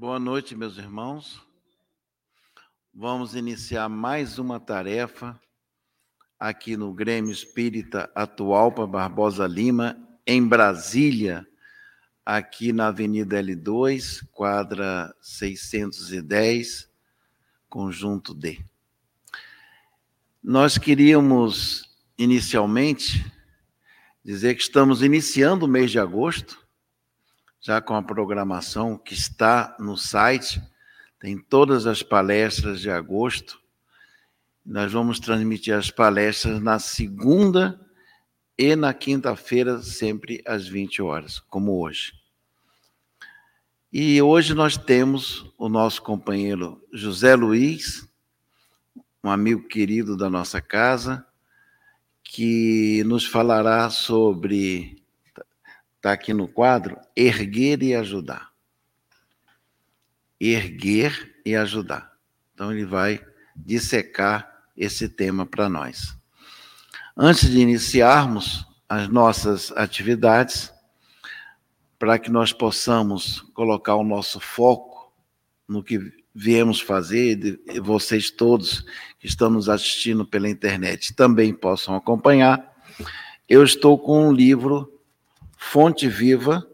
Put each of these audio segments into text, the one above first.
Boa noite, meus irmãos. Vamos iniciar mais uma tarefa aqui no Grêmio Espírita Atual para Barbosa Lima, em Brasília, aqui na Avenida L2, quadra 610, conjunto D. Nós queríamos inicialmente dizer que estamos iniciando o mês de agosto, já com a programação que está no site, tem todas as palestras de agosto. Nós vamos transmitir as palestras na segunda e na quinta-feira, sempre às 20 horas, como hoje. E hoje nós temos o nosso companheiro José Luiz, um amigo querido da nossa casa, que nos falará sobre, está aqui no quadro, erguer e ajudar. Erguer e ajudar. Então ele vai dissecar esse tema para nós. Antes de iniciarmos as nossas atividades, para que nós possamos colocar o nosso foco no que viemos fazer, e vocês todos que estão nos assistindo pela internet também possam acompanhar, eu estou com um livro Fonte Viva,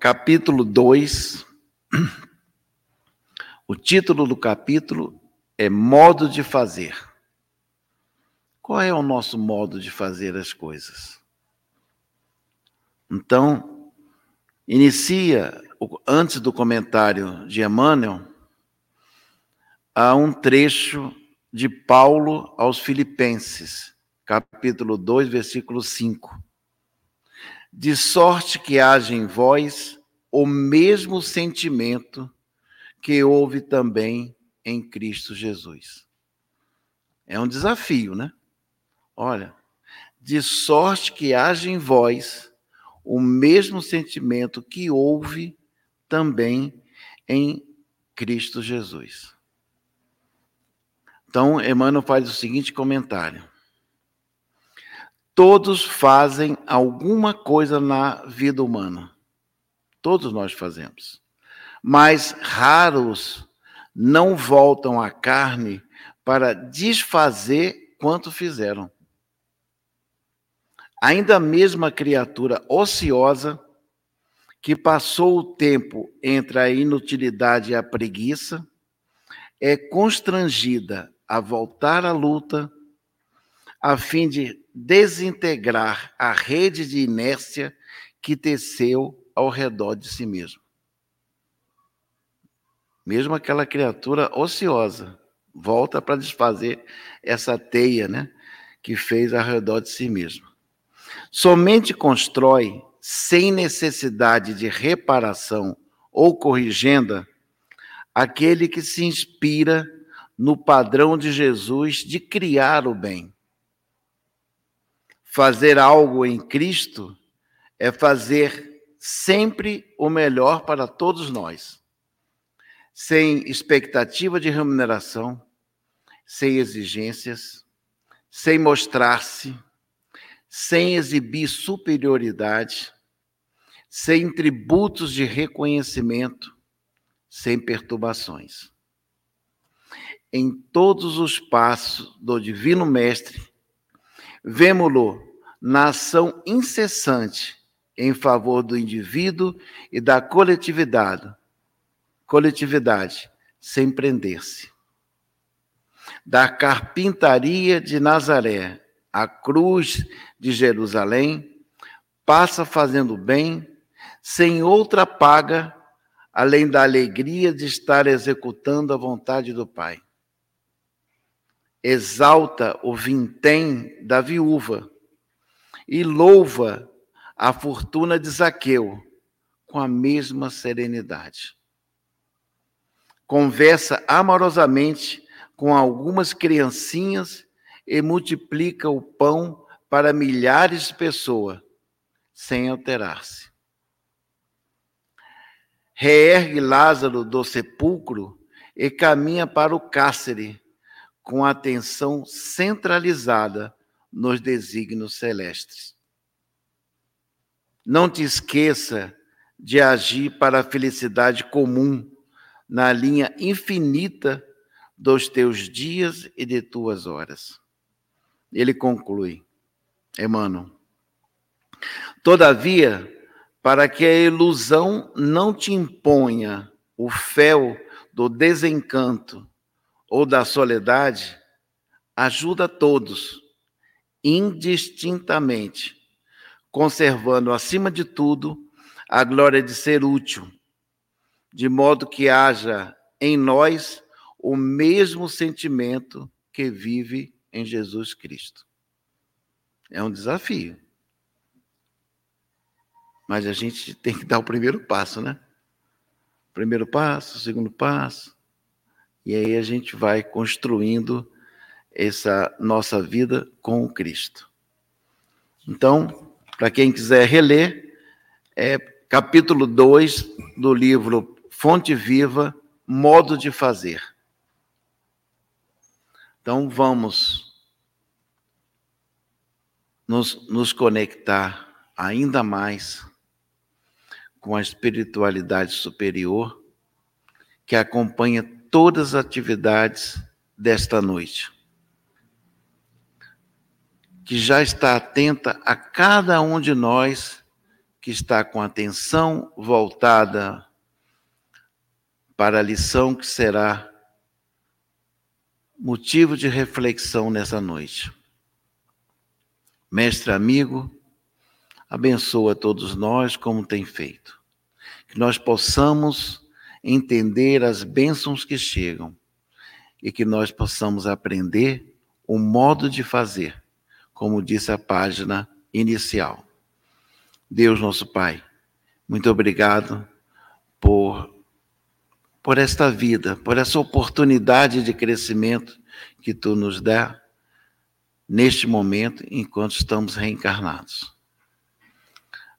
capítulo 2. O título do capítulo é Modo de Fazer. Qual é o nosso modo de fazer as coisas? Então, inicia, antes do comentário de Emmanuel, há um trecho de Paulo aos Filipenses, capítulo 2, versículo 5. De sorte que haja em vós o mesmo sentimento que houve também em Cristo Jesus. É um desafio, né? Olha, de sorte que haja em vós o mesmo sentimento que houve também em Cristo Jesus. Então, Emmanuel faz o seguinte comentário: Todos fazem alguma coisa na vida humana. Todos nós fazemos. Mas raros não voltam à carne para desfazer quanto fizeram. Ainda a criatura ociosa, que passou o tempo entre a inutilidade e a preguiça, é constrangida a voltar à luta, a fim de desintegrar a rede de inércia que teceu ao redor de si mesmo. Mesmo aquela criatura ociosa volta para desfazer essa teia, né, que fez ao redor de si mesmo. Somente constrói sem necessidade de reparação ou corrigenda aquele que se inspira no padrão de Jesus de criar o bem. Fazer algo em Cristo é fazer sempre o melhor para todos nós, sem expectativa de remuneração, sem exigências, sem mostrar-se sem exibir superioridade, sem tributos de reconhecimento, sem perturbações. Em todos os passos do Divino Mestre, vemos-lo na ação incessante em favor do indivíduo e da coletividade, coletividade, sem prender-se. Da carpintaria de Nazaré a cruz de Jerusalém, passa fazendo bem, sem outra paga, além da alegria de estar executando a vontade do Pai. Exalta o vintém da viúva e louva a fortuna de Zaqueu com a mesma serenidade. Conversa amorosamente com algumas criancinhas e multiplica o pão para milhares de pessoas, sem alterar-se. Reergue Lázaro do sepulcro e caminha para o cárcere, com atenção centralizada nos desígnios celestes. Não te esqueça de agir para a felicidade comum na linha infinita dos teus dias e de tuas horas. Ele conclui, Emmanuel. Todavia, para que a ilusão não te imponha o fel do desencanto ou da soledade, ajuda todos, indistintamente, conservando acima de tudo a glória de ser útil, de modo que haja em nós o mesmo sentimento que vive em Jesus Cristo. É um desafio. Mas a gente tem que dar o primeiro passo, né? Primeiro passo, segundo passo. E aí a gente vai construindo essa nossa vida com o Cristo. Então, para quem quiser reler, é capítulo 2 do livro Fonte Viva, Modo de Fazer. Então, vamos nos, nos conectar ainda mais com a espiritualidade superior que acompanha todas as atividades desta noite. Que já está atenta a cada um de nós que está com atenção voltada para a lição que será motivo de reflexão nessa noite. Mestre amigo, abençoa todos nós como tem feito. Que nós possamos entender as bênçãos que chegam e que nós possamos aprender o modo de fazer, como disse a página inicial. Deus nosso Pai, muito obrigado por por esta vida, por essa oportunidade de crescimento que tu nos dá neste momento enquanto estamos reencarnados.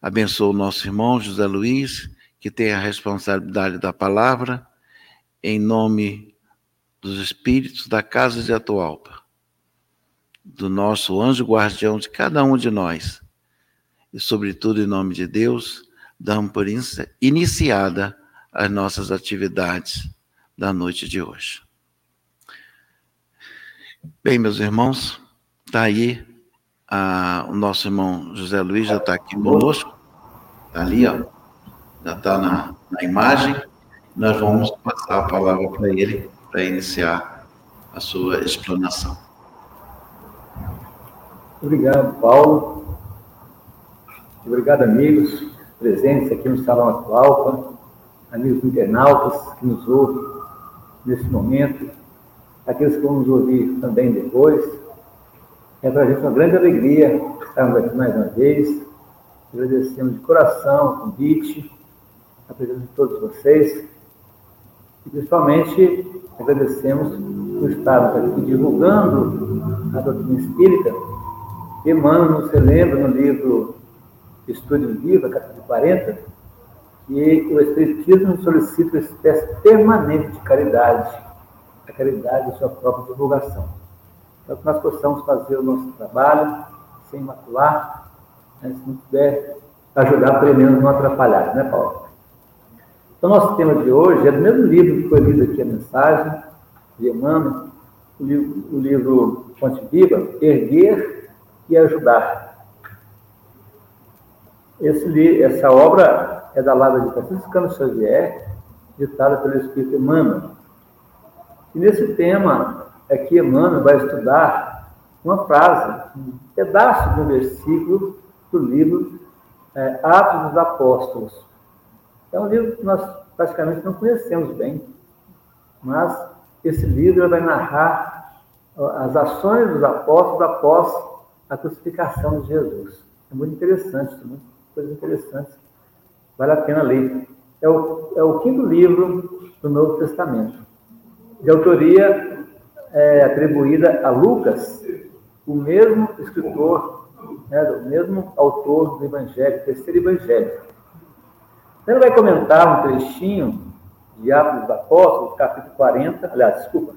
Abençoa o nosso irmão José Luiz, que tem a responsabilidade da palavra, em nome dos espíritos da casa de Atualpa, do nosso anjo guardião de cada um de nós, e sobretudo em nome de Deus, damos por iniciada as nossas atividades da noite de hoje. Bem, meus irmãos, está aí a, o nosso irmão José Luiz já está aqui conosco, está ali, ó, já está na, na imagem. Nós vamos passar a palavra para ele para iniciar a sua explanação. Obrigado, Paulo. Obrigado, amigos presentes aqui no Salão Atual amigos internautas que nos ouvem nesse momento, aqueles que vão nos ouvir também depois. É para a gente uma grande alegria estarmos aqui mais uma vez. Agradecemos de coração o convite, a presença de todos vocês. E principalmente agradecemos por estarmos aqui divulgando a doutrina espírita. Emmanuel nos relembra no livro Estúdio Viva, capítulo 40, e o Espiritismo solicita uma espécie permanente de caridade, a caridade de sua própria divulgação. Então, que nós possamos fazer o nosso trabalho sem macular, né, se não puder ajudar, pelo menos não atrapalhar, né, Paulo? Então, nosso tema de hoje é do mesmo livro que foi lido aqui a mensagem, de Emmanuel, o livro, Fonte Viva, Erguer e Ajudar. Esse, essa obra é da Lavra de Franciscano Xavier, ditada pelo Espírito Emmanuel. E nesse tema é que Emmanuel vai estudar uma frase, um pedaço de um versículo do livro é, Atos dos Apóstolos. É um livro que nós praticamente não conhecemos bem, mas esse livro vai narrar as ações dos apóstolos após a crucificação de Jesus. É muito interessante, muita coisa interessante Vale a pena ler. É o, é o quinto livro do Novo Testamento, de autoria é, atribuída a Lucas, o mesmo escritor, né, o mesmo autor do Evangelho, terceiro Evangelho. Ele vai comentar um trechinho de Atos dos Apóstolos, capítulo 40, aliás, desculpa,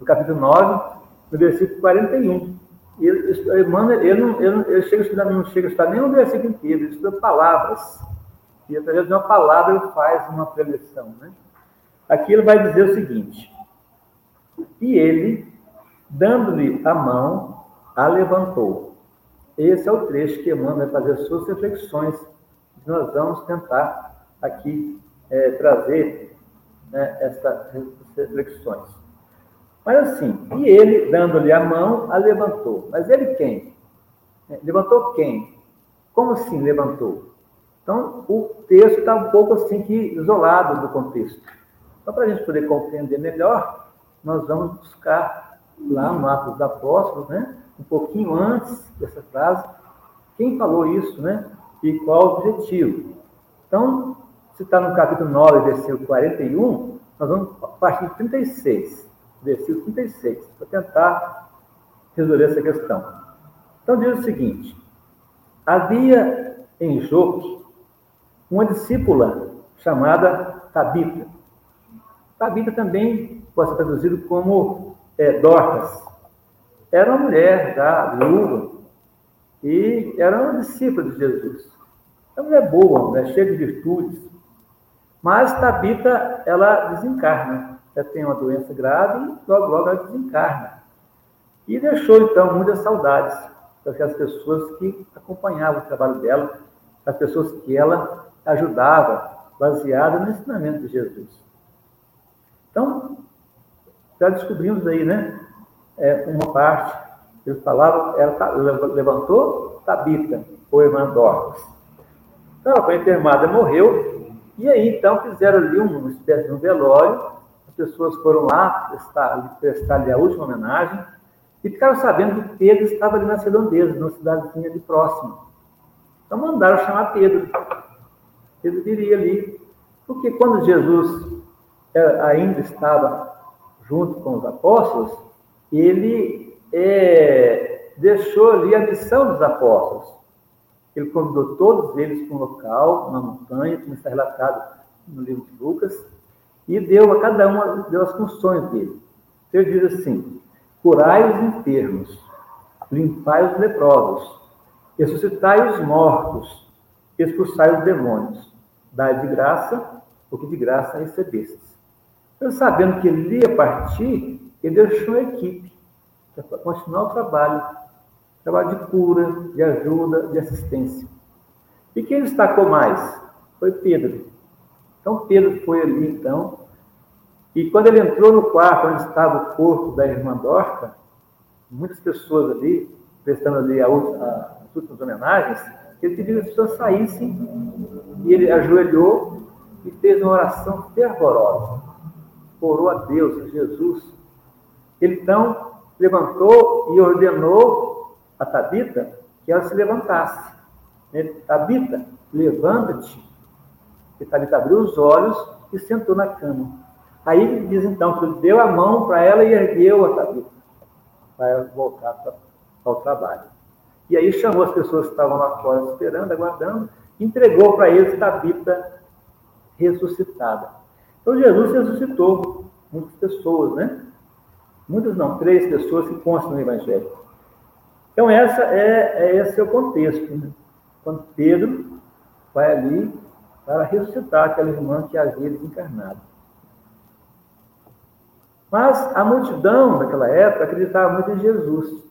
no capítulo 9, no versículo 41. Ele, Emmanuel, ele, não, ele, ele chega a estudar, não chega a estudar nem o versículo inteiro, ele estuda palavras E através de uma palavra ele faz uma preleção. Né? Aqui ele vai dizer o seguinte: E ele, dando-lhe a mão, a levantou. Esse é o trecho que Emmanuel vai fazer suas reflexões. Nós vamos tentar aqui é, trazer né, essas reflexões. Mas assim, e ele, dando-lhe a mão, a levantou. Mas ele quem? É, levantou quem? Como assim levantou? Então, o texto está um pouco assim que isolado do contexto. Então, para a gente poder compreender melhor, nós vamos buscar lá no Atos dos Apóstolos, né? um pouquinho antes dessa frase, quem falou isso, né? E qual o objetivo. Então, se está no capítulo 9, versículo 41, nós vamos partir de 36, versículo 36, para tentar resolver essa questão. Então, diz o seguinte: havia em Jope uma discípula chamada Tabita. Tabita também pode ser traduzido como é, Dorcas. Era uma mulher da viúva e era uma discípula de Jesus. É uma mulher boa, uma mulher cheia de virtudes. Mas Tabita, ela desencarna. Ela tem uma doença grave e logo, logo ela desencarna. E deixou, então, muitas saudades daquelas pessoas que acompanhavam o trabalho dela, as pessoas que ela ajudava, baseada no ensinamento de Jesus. Então, já descobrimos aí, né? É, uma parte, ele falava, ela levantou Tabita, ou irmã Dorcas. Então, ela foi enfermada, morreu, e aí, então, fizeram ali uma espécie de um velório, as pessoas foram lá prestar, prestar-lhe a última homenagem, e ficaram sabendo que Pedro estava ali nas redondezas, numa cidadezinha ali próxima. Então mandaram chamar Pedro. Pedro viria ali. Porque quando Jesus é, ainda estava junto com os apóstolos, ele é, deixou ali a missão dos apóstolos. Ele convidou todos eles para um local, uma montanha, como está relatado no livro de Lucas, e deu a cada um deu as funções dele. Então, ele diz assim: curai os enfermos, limpai os leprosos, ressuscitai os mortos, expulsai os demônios, dai de graça o que de graça recebestes. Então, sabendo que ele ia partir, ele deixou a equipe para continuar o trabalho, trabalho de cura, de ajuda, de assistência. E quem destacou mais? Foi Pedro. Então, Pedro foi ali, então, e quando ele entrou no quarto onde estava o corpo da irmã Dorca, muitas pessoas ali, prestando ali a, a, as últimas homenagens, ele pediu que as pessoas saíssem e ele ajoelhou e fez uma oração fervorosa. Orou a Deus, a Jesus. Ele então levantou e ordenou a Tabita que ela se levantasse. Tabita, levanta-te. E Tabita abriu os olhos e sentou na cama. Aí ele diz então que ele deu a mão para ela e ergueu a Tabita, para ela voltar para, ao trabalho. E aí chamou as pessoas que estavam lá fora esperando, aguardando, entregou para eles Tabita ressuscitada. Então Jesus ressuscitou muitas pessoas, né? Muitas não, três pessoas que constam no Evangelho. Então essa é, é esse é o contexto. Né? Quando Pedro vai ali para ressuscitar aquela irmã que havia desencarnado. Mas a multidão daquela época acreditava muito em Jesus.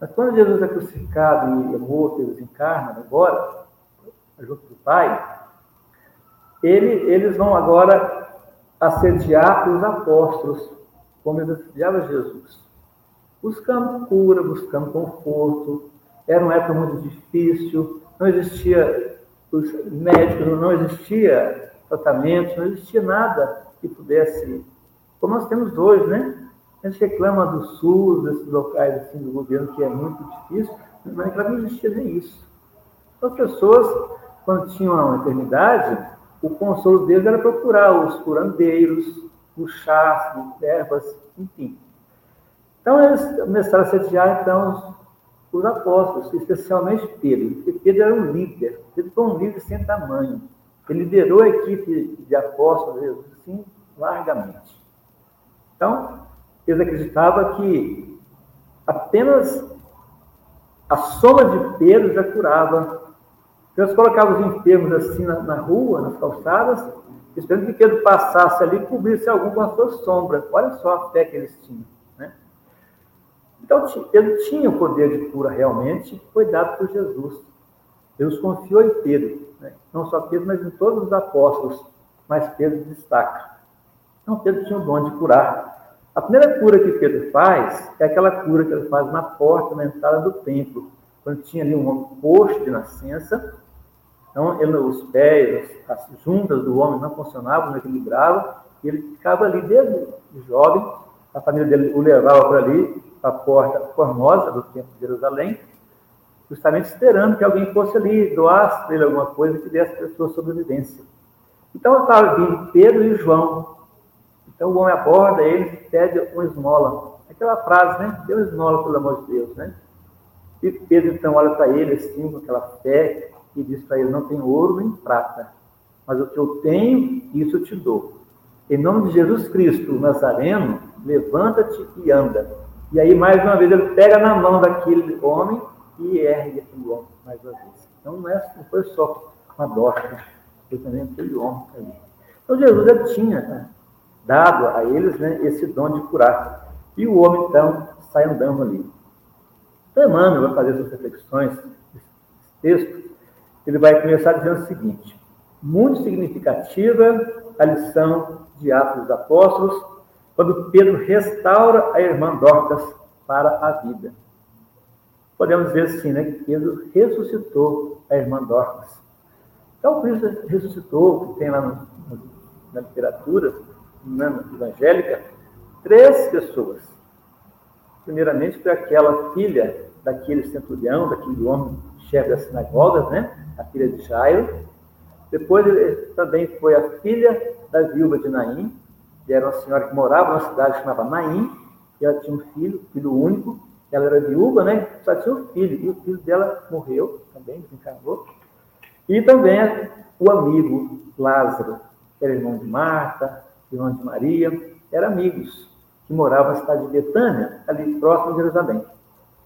Mas quando Jesus é crucificado e é morto e desencarna agora, junto do Pai, ele, eles vão agora assediar os apóstolos, como eles assediavam Jesus. Buscando cura, buscando conforto. Era uma época muito difícil, não existia os médicos, não existia tratamento, não existia nada que pudesse como nós temos hoje, né? A gente reclama do SUS, desses locais assim, do governo, que é muito difícil, mas naquela não existia nem isso. Então, as pessoas, quando tinham uma enfermidade, o consolo deles era procurar os curandeiros, os chás, ervas, enfim. Então, eles começaram a sediar, então, os apóstolos, especialmente Pedro, porque Pedro era um líder. Pedro foi um líder sem tamanho. Ele liderou a equipe de apóstolos, assim, largamente. Então, eles acreditavam que apenas a soma de Pedro já curava Então eles colocavam os enfermos assim na, na rua, nas calçadas, esperando que Pedro passasse ali e cobrisse algum com a sua sombra. Olha só a fé que eles tinham. Então, Pedro tinha o poder de cura realmente, foi dado por Jesus. Deus confiou em Pedro, né? não só Pedro, mas em todos os apóstolos, mas Pedro destaca. Então, Pedro tinha o dom de curar. A primeira cura que Pedro faz é aquela cura que ele faz na porta, na entrada do templo, quando tinha ali um posto de nascença, então ele, os pés, as juntas do homem não funcionavam, não equilibravam, e ele ficava ali desde jovem, a família dele o levava para ali, para a porta formosa do templo de Jerusalém, justamente esperando que alguém fosse ali, doasse para ele alguma coisa que desse para sua sobrevivência. Então estava vindo Pedro e João. Então o homem aborda ele pede uma esmola. Aquela frase, né? Uma esmola, pelo amor de Deus, né? E Pedro então olha para ele assim, com aquela fé, e diz para ele: Não tenho ouro nem prata, mas o que eu tenho, isso eu te dou. Em nome de Jesus Cristo, o Nazareno, levanta-te e anda. E aí, mais uma vez, ele pega na mão daquele homem e ergue aquele homem mais uma vez. Então, não, é, foi só uma dorca, foi também aquele homem ali. Então, Jesus já tinha né, dado a eles né, esse dom de curar. E o homem, então, sai andando ali. Então, Emmanuel vai fazer suas reflexões nesse texto. Ele vai começar dizendo o seguinte: muito significativa a lição de Atos dos Apóstolos, quando Pedro restaura a irmã Dorcas para a vida. Podemos dizer assim, né, que Pedro ressuscitou a irmã Dorcas. Então, Cristo ressuscitou, que tem lá no, na literatura na evangélica, três pessoas. Primeiramente, foi aquela filha daquele centurião, daquele homem chefe das sinagogas, né? a filha de Jairo. Depois também foi a filha da viúva de Naim, que era uma senhora que morava numa cidade chamada Naim, e ela tinha um filho, filho único, ela era viúva, né? Só tinha um filho, e o filho dela morreu também, desencarnou. E também o amigo Lázaro, que era irmão de Marta, irmão de Maria, eram amigos que moravam na cidade de Betânia, ali próximo de Jerusalém.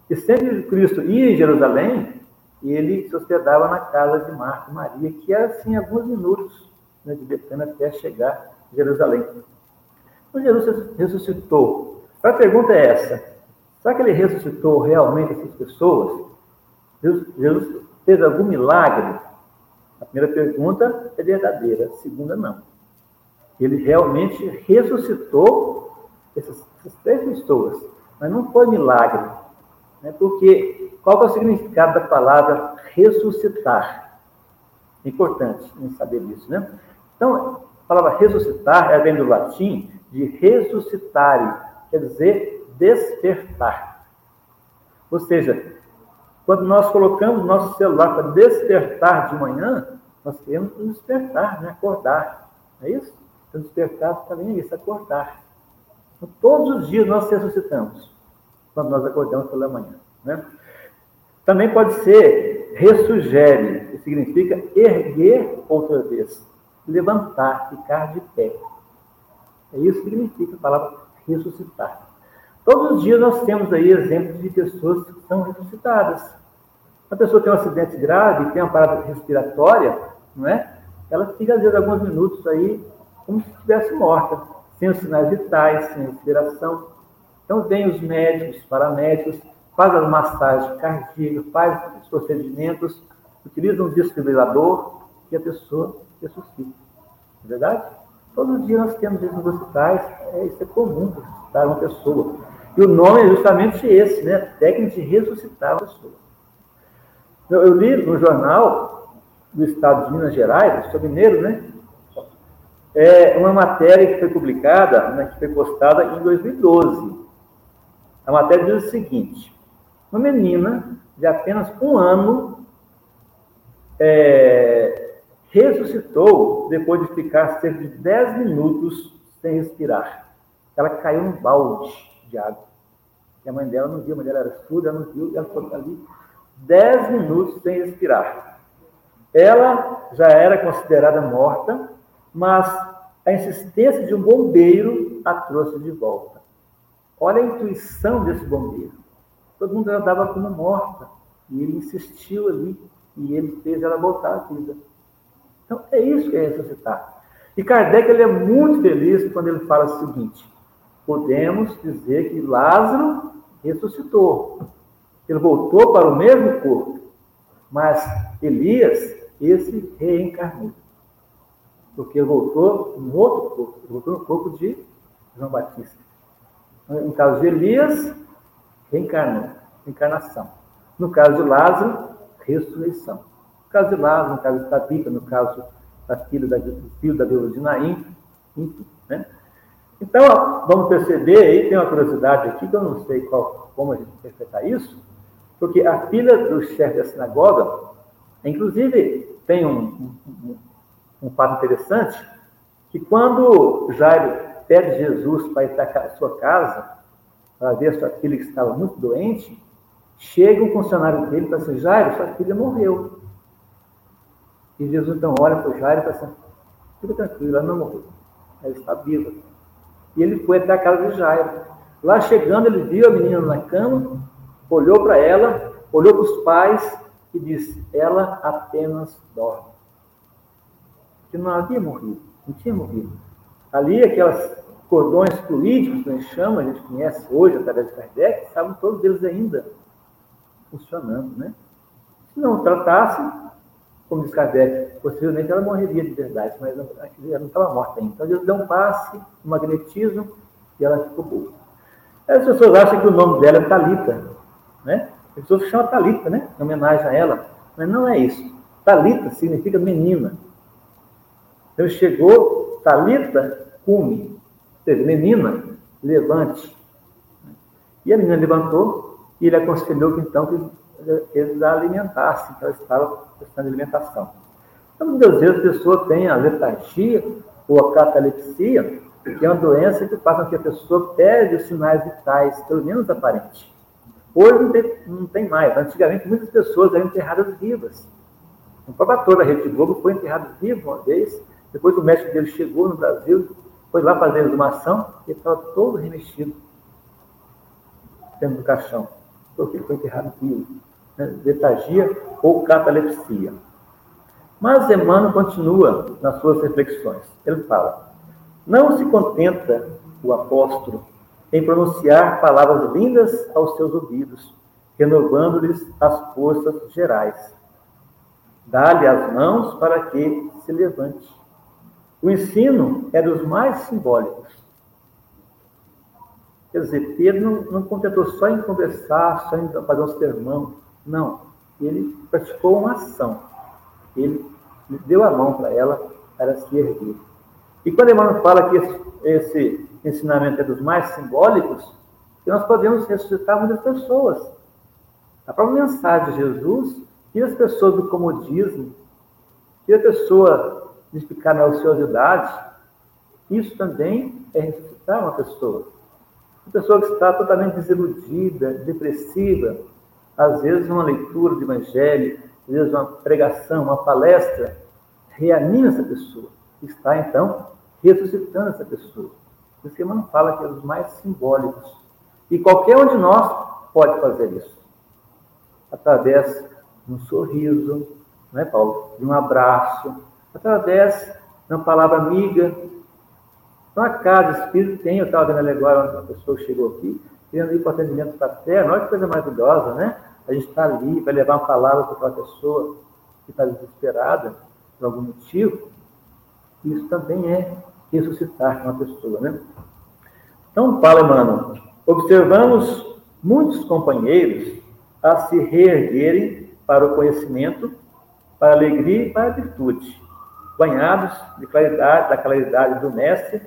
E sempre Cristo ia em Jerusalém, ele se hospedava na casa de Marta e Maria, que era assim alguns minutos né, de Betânia até chegar a Jerusalém. Então Jesus ressuscitou. A pergunta é essa: será que ele ressuscitou realmente essas pessoas? Jesus fez algum milagre? A primeira pergunta é verdadeira, a segunda não. Ele realmente ressuscitou essas, essas três pessoas, mas não foi milagre, né? Porque qual é o significado da palavra ressuscitar? É importante saber disso, né? Então, a palavra ressuscitar é vem do latim de ressuscitare, quer dizer despertar. Ou seja, quando nós colocamos nosso celular para despertar de manhã, nós queremos despertar, né? acordar. Não é isso? Então, despertar também é isso, acordar. Então, todos os dias nós ressuscitamos quando nós acordamos pela manhã. Né? Também pode ser ressugere, que significa erguer outra vez, levantar, ficar de pé. É isso que significa a palavra ressuscitar. Todos os dias nós temos aí exemplos de pessoas que são ressuscitadas. A pessoa tem um acidente grave, tem uma parada respiratória, não é? Ela fica, às vezes, alguns minutos aí como se estivesse morta, sem os sinais vitais, sem respiração. Então, vem os médicos, os paramédicos, faz as massagens cardíacas, faz os procedimentos, utiliza um desfibrilador e a pessoa ressuscita. Não é verdade? Todos os dias nós temos isso nos hospitais, é, isso é comum, ressuscitar uma pessoa. E o nome é justamente esse, né? Técnica de ressuscitar uma pessoa. Eu, eu li no jornal do estado de Minas Gerais, sou mineiro, né? É uma matéria que foi publicada, né, que foi postada em 2012. A matéria diz o seguinte: uma menina de apenas um ano é, ressuscitou depois de ficar cerca de 10 minutos sem respirar. Ela caiu num balde de água. E a mãe dela não viu, a mãe dela era surda, ela não viu, ela ficou ali 10 minutos sem respirar. Ela já era considerada morta, mas a insistência de um bombeiro a trouxe de volta. Olha a intuição desse bombeiro. Todo mundo já dava como morta. E ele insistiu ali e ele fez ela voltar à vida. Então, é isso que é ressuscitar. E Kardec ele é muito feliz quando ele fala o seguinte: podemos dizer que Lázaro ressuscitou. Ele voltou para o mesmo corpo, mas Elias, esse reencarnou. Porque ele voltou em outro corpo, ele voltou no corpo de João Batista. No caso de Elias, reencarnou, reencarnação. No caso de Lázaro, ressurreição. Caso de Lázaro, no caso de Tabita, no caso da filha da, do filho da viúva de Naim, enfim. Né? Então, vamos perceber aí, tem uma curiosidade aqui, que eu não sei qual, como a gente interpretar isso, porque a filha do chefe da sinagoga, inclusive, tem um, um, um fato interessante, que quando Jairo pede Jesus para ir para sua casa, para ver sua filha que estava muito doente, chega um funcionário dele e fala assim, Jairo, sua filha morreu. E Jesus então olha para o Jairo e fala assim, fica tranquilo, ela não morreu, ela está viva. E ele foi até a casa de Jairo. Lá chegando, ele viu a menina na cama, olhou para ela, olhou para os pais e disse: Ela apenas dorme. Que não havia morrido, não tinha morrido. Ali, aquelas cordões políticos que a gente chama, a gente conhece hoje através de Kardec, estavam todos eles ainda funcionando, né? Se não tratasse, como diz Kardec, possivelmente ela morreria de verdade, mas ela não estava morta ainda. Então, eles deu um passe, um magnetismo, e ela ficou boa. As pessoas acham que o nome dela é Talita, né? As pessoas chamam Talita, né? Em homenagem a ela. Mas não é isso. Talita significa menina. Então chegou Talita cume, seja, menina, levante. E a menina levantou e ele aconselhou que então eles a alimentassem, que ela estava precisando de alimentação. Então, muitas vezes a pessoa tem a letargia ou a catalepsia, que é uma doença que faz com que a pessoa perde os sinais vitais, pelo menos aparentes. Hoje não tem, não tem mais. Antigamente, muitas pessoas eram enterradas vivas. O próprio da Rede Globo foi enterrado vivo uma vez. Depois o médico dele chegou no Brasil, foi lá fazer a exumação e estava todo remexido dentro do caixão. Porque ele foi enterrado vivo. Né? Letargia ou catalepsia. Mas Emmanuel continua nas suas reflexões. Ele fala: Não se contenta o apóstolo em pronunciar palavras lindas aos seus ouvidos, renovando-lhes as forças gerais. Dá-lhe as mãos para que se levante. O ensino é dos mais simbólicos. Quer dizer, Pedro não, não contentou só em conversar, só em fazer um sermão. Não. Ele praticou uma ação. Ele deu a mão para ela para se erguer. E quando Emmanuel fala que esse, esse ensinamento é dos mais simbólicos, nós podemos ressuscitar muitas pessoas. A própria mensagem de Jesus tira as pessoas do comodismo, tira a pessoa de ficar na ociosidade. Isso também é ressuscitar uma pessoa. Uma pessoa que está totalmente desiludida, depressiva, às vezes uma leitura de evangelho, às vezes uma pregação, uma palestra, reanima essa pessoa. Está, então, ressuscitando essa pessoa. O Emmanuel fala que é os mais simbólicos. E qualquer um de nós pode fazer isso. Através de um sorriso, não é, Paulo? De um abraço, através de uma palavra amiga. Então, a casa espírita tem, eu estava vendo agora, uma pessoa chegou aqui, querendo ir para o atendimento fraterno, olha que coisa maravilhosa, né? A gente está ali para levar uma palavra para aquela pessoa que está desesperada por algum motivo. Isso também é ressuscitar uma pessoa, né? Então, fala Emmanuel, observamos muitos companheiros a se reerguerem para o conhecimento, para a alegria e para a virtude, banhados de claridade, da claridade do Mestre,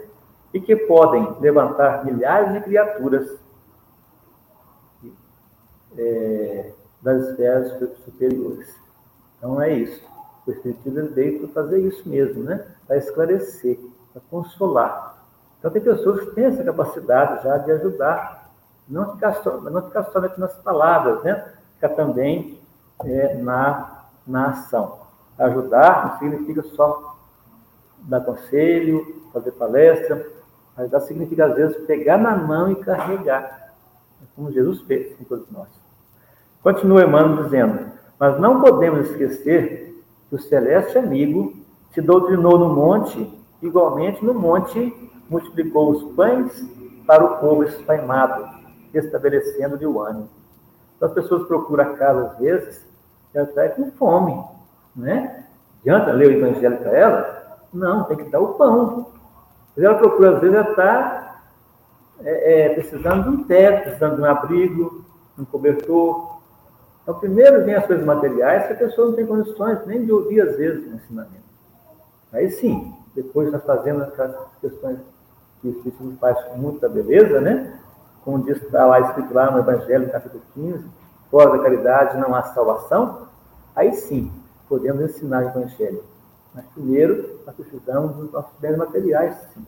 e que podem levantar milhares de criaturas é, das esferas superiores. Então é isso. O Espiritismo veio para fazer isso mesmo, né? Para esclarecer para consolar. Então, tem pessoas que têm essa capacidade já de ajudar, não ficar, só, não ficar somente nas palavras, né? ficar também é, na, na ação. Ajudar não significa só dar conselho, fazer palestra, ajudar significa, às vezes, pegar na mão e carregar, como Jesus fez com todos nós. Continua Emmanuel dizendo: Mas não podemos esquecer que o celeste amigo se doutrinou no monte, igualmente no monte multiplicou os pães para o povo espaimado, estabelecendo-lhe o ânimo. Então as pessoas procuram a casa, às vezes, e ela está com fome, né? Adianta ler o evangelho para ela? Não, tem que dar o pão. Mas ela procura, às vezes, ela está é, é, precisando de um teto, precisando de um abrigo, um cobertor. Então, primeiro vem as coisas materiais, que a pessoa não tem condições nem de ouvir, às vezes, o ensinamento. Aí sim, depois nós fazemos essas questões que o Espiritismo faz com muita beleza, né? Como diz, está lá escrito lá no Evangelho, capítulo 15, fora da caridade não há salvação. Aí sim, podemos ensinar o Evangelho. Mas primeiro, nós precisamos dos nossos bens materiais, sim.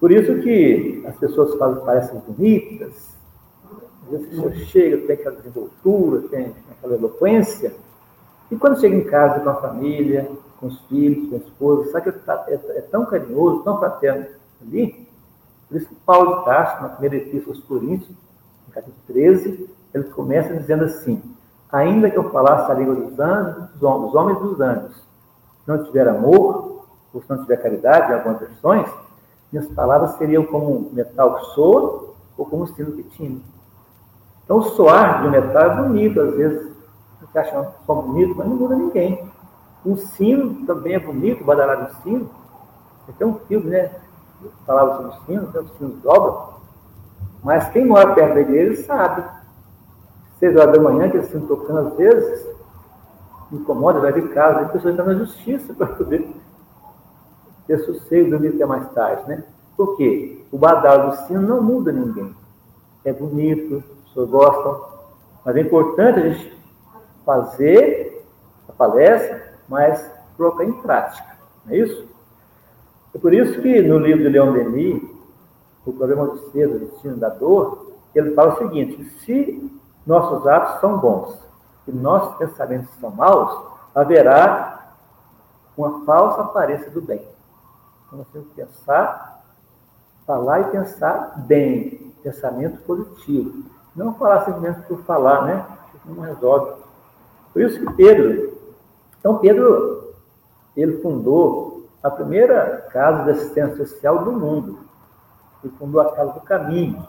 Por isso que as pessoas parecem bonitas, vezes a chega, tem aquela desenvoltura, tem aquela eloquência, e quando chega em casa com a família, com os filhos, com a esposa, sabe que é, é tão carinhoso, tão fraterno ali? Por isso que Paulo de Tarso, na primeira epístola aos Coríntios, no capítulo 13, ele começa dizendo assim: Ainda que eu falasse a língua dos anjos, dos homens dos anjos, se não tiver amor, ou se não tiver caridade, em algumas versões, minhas palavras seriam como metal que soa ou como sino que tine. Então, o soar de um metal é bonito, às vezes, você acha som bonito, mas não muda ninguém. Um sino também é bonito, o badalado do sino. Tem um filme, né? Falava sobre o sino, né? o sino dobra. Mas quem mora perto da igreja sabe. Seis horas da manhã, aquele sino tocando às vezes, incomoda, vai de casa, as pessoas estão na justiça para poder ter sossego, dormir até mais tarde, né? Por quê? O badalo do sino não muda ninguém. É bonito, pessoas gostam, mas é importante a gente fazer a palestra, mas colocar em prática. Não é isso? É por isso que no livro de Leon Denis, o problema do ser, do destino da dor, ele fala o seguinte: se nossos atos são bons e nossos pensamentos são maus, haverá uma falsa aparência do bem. Então nós temos que pensar, falar e pensar bem, pensamento positivo. Não falar simplesmente por falar, né? Não resolve. Por isso que Pedro, então Pedro, ele fundou a primeira casa de assistência social do mundo. Ele fundou a Casa do Caminho,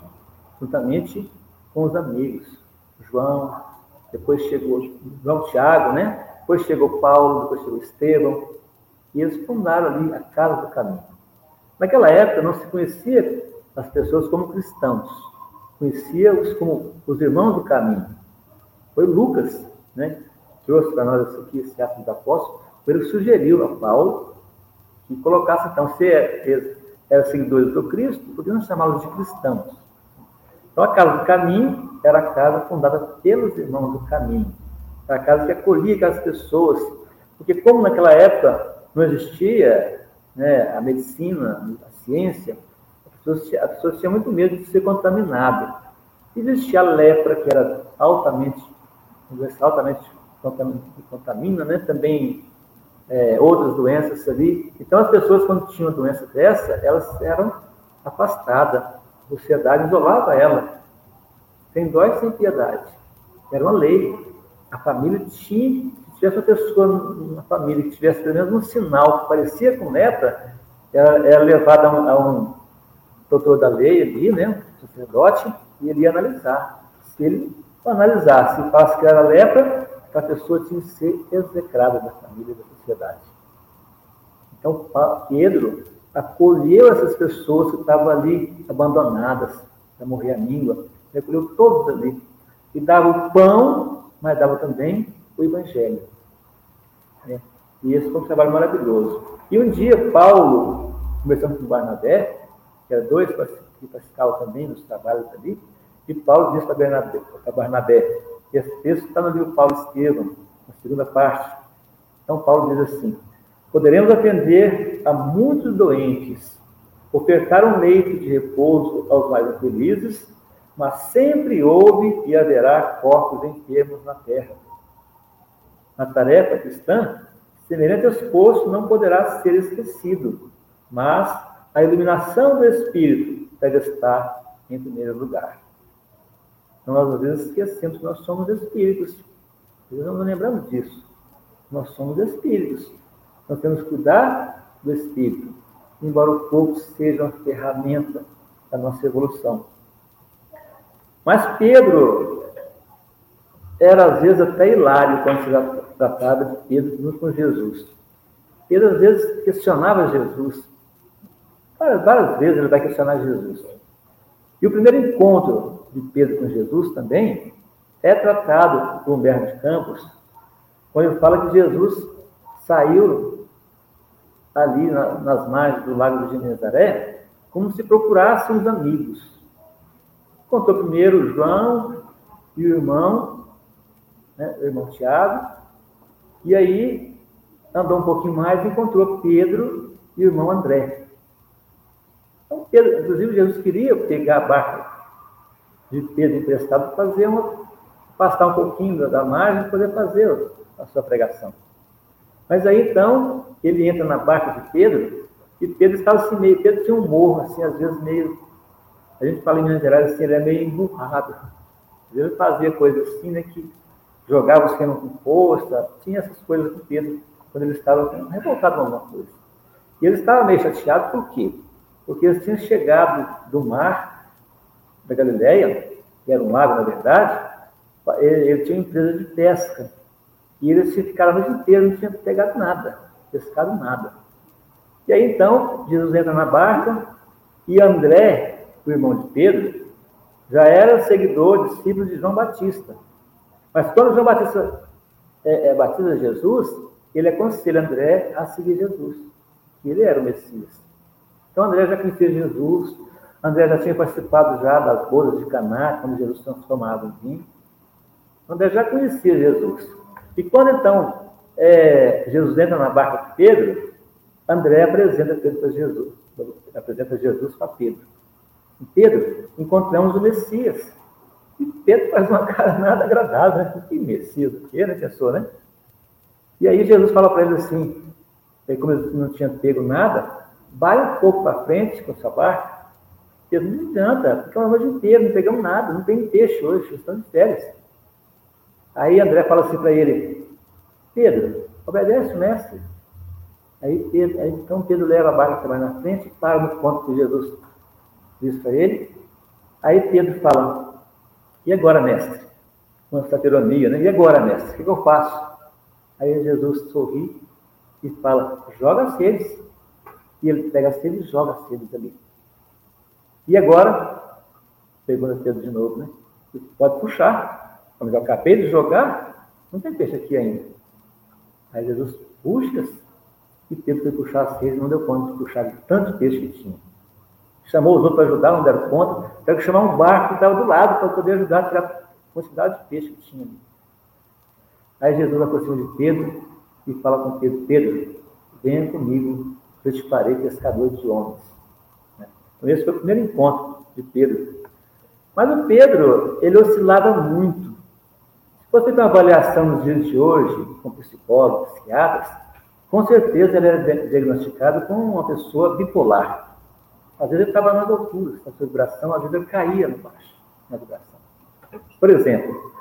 juntamente com os amigos. João, depois chegou João Tiago, né? Depois chegou Paulo, depois chegou Estevão. E eles fundaram ali a Casa do Caminho. Naquela época não se conhecia as pessoas como cristãos, conhecia-os como os irmãos do caminho. Foi Lucas, né? trouxe para nós aqui esse ato dos apóstolos, ele sugeriu a Paulo que colocasse, então, se eles eram seguidores do Cristo, que não chamá-los de cristãos? Então, a Casa do Caminho era a casa fundada pelos irmãos do caminho, era a casa que acolhia aquelas pessoas, porque como naquela época não existia né, a medicina, a ciência, as pessoas tinham muito medo de ser contaminadas. Existia a lepra, que era altamente, altamente contamina, né? também é, outras doenças ali. Então, as pessoas, quando tinham doença dessa, elas eram afastadas. A sociedade isolava ela. Sem dó e sem piedade. Era uma lei. A família tinha, se tivesse uma pessoa na família que tivesse pelo menos um sinal que parecia com lepra, era, era levada a um, a um doutor da lei ali, né, sacerdote, e ele ia analisar. Se ele analisasse e falasse que era lepra, a pessoa tinha que ser execrada da família e da sociedade. Então, Pedro acolheu essas pessoas que estavam ali abandonadas, para morrer a língua, recolheu todos ali, e dava o pão, mas dava também o evangelho. É. E esse foi um trabalho maravilhoso. E um dia, Paulo, conversando com Barnabé, que era dois que participavam também nos trabalhos ali, e Paulo disse para Barnabé, esse texto está no livro Paulo Estevam, na segunda parte. Então, Paulo diz assim: Poderemos atender a muitos doentes, ofertar um leito de repouso aos mais infelizes, mas sempre houve e haverá corpos enfermos na terra. Na tarefa cristã, semelhante esforço não poderá ser esquecido, mas a iluminação do Espírito deve estar em primeiro lugar. Então, nós às vezes esquecemos que nós somos espíritos. Nós não lembramos disso. Nós somos espíritos. Nós temos que cuidar do espírito, embora o corpo seja uma ferramenta da nossa evolução. Mas Pedro era às vezes até hilário quando se tratava de Pedro junto com Jesus. Pedro às vezes questionava Jesus. Várias, várias vezes ele vai questionar Jesus. E o primeiro encontro de Pedro com Jesus também é tratado por Humberto de Campos, quando ele fala que Jesus saiu ali na, nas margens do lago de Genezaré como se procurasse uns amigos. Contou primeiro João e o irmão, né, o irmão Tiago, e aí andou um pouquinho mais e encontrou Pedro e o irmão André. Então, Pedro, inclusive, Jesus queria pegar a barca de Pedro emprestado para fazer uma, passar um pouquinho da margem para poder fazer a sua pregação. Mas aí então ele entra na barca de Pedro e Pedro estava assim meio, Pedro tinha um morro assim, às vezes meio, a gente fala em Minas Gerais assim, ele é meio emburrado. Às vezes fazia coisas assim, né, que jogava os canos com força, tinha essas coisas com Pedro quando ele estava revoltado com alguma coisa. E ele estava meio chateado por quê? Porque eles tinham chegado do mar da Galileia, que era um lago na verdade, ele, ele tinha uma empresa de pesca. E eles ficaram a noite inteira, não tinham pegado nada, pescado nada. E aí então, Jesus entra na barca e André, o irmão de Pedro, já era seguidor, discípulo de João Batista. Mas quando João Batista é, é, batiza Jesus, ele aconselha André a seguir Jesus. Ele era o Messias. Então André já conhecia Jesus, André já tinha participado já das bodas de Caná, quando Jesus transformava em vinho. André já conhecia Jesus. E quando então é, Jesus entra na barca de Pedro, André apresenta Pedro para Jesus, apresenta Jesus para Pedro. E Pedro, encontramos o Messias. E Pedro faz uma cara nada agradável, né? Que Messias, o que, né? Pensou, né? E aí Jesus fala para ele assim, como ele não tinha pego nada, vai um pouco para frente com sua barca. Pedro, não adianta, fica uma noite inteira, não pegamos nada, não tem peixe hoje, estamos de férias. Aí André fala assim para ele, Pedro, obedece o mestre. Aí, Pedro, aí, então Pedro leva a barca mais na frente, para no ponto que Jesus diz para ele. Aí Pedro fala, e agora, mestre? Uma sateronia, né? E agora, mestre? O que, que eu faço? Aí Jesus sorri e fala, joga as redes. E ele pega redes e joga redes ali. E agora, pergunta Pedro de novo, né? Pode puxar. Quando eu acabei de jogar, não tem peixe aqui ainda. Aí Jesus puxa e Pedro foi puxar as redes, não deu conta de puxar de tanto peixe que tinha. Chamou os outros para ajudar, não deram conta. Teve que chamar um barco que estava do lado para poder ajudar a tirar a quantidade de peixe que tinha ali. Aí Jesus aproxima de Pedro e fala com Pedro: Pedro, venha comigo, eu te farei pescador de homens. Então, esse foi o primeiro encontro de Pedro. Mas o Pedro, ele oscilava muito você tem uma avaliação nos dias de hoje, com psicólogos, psiquiatras, com certeza ele era diagnosticado como uma pessoa bipolar. Às vezes ele estava nas alturas, na sua vibração, às vezes ele caía no baixo, na vibração. Por exemplo,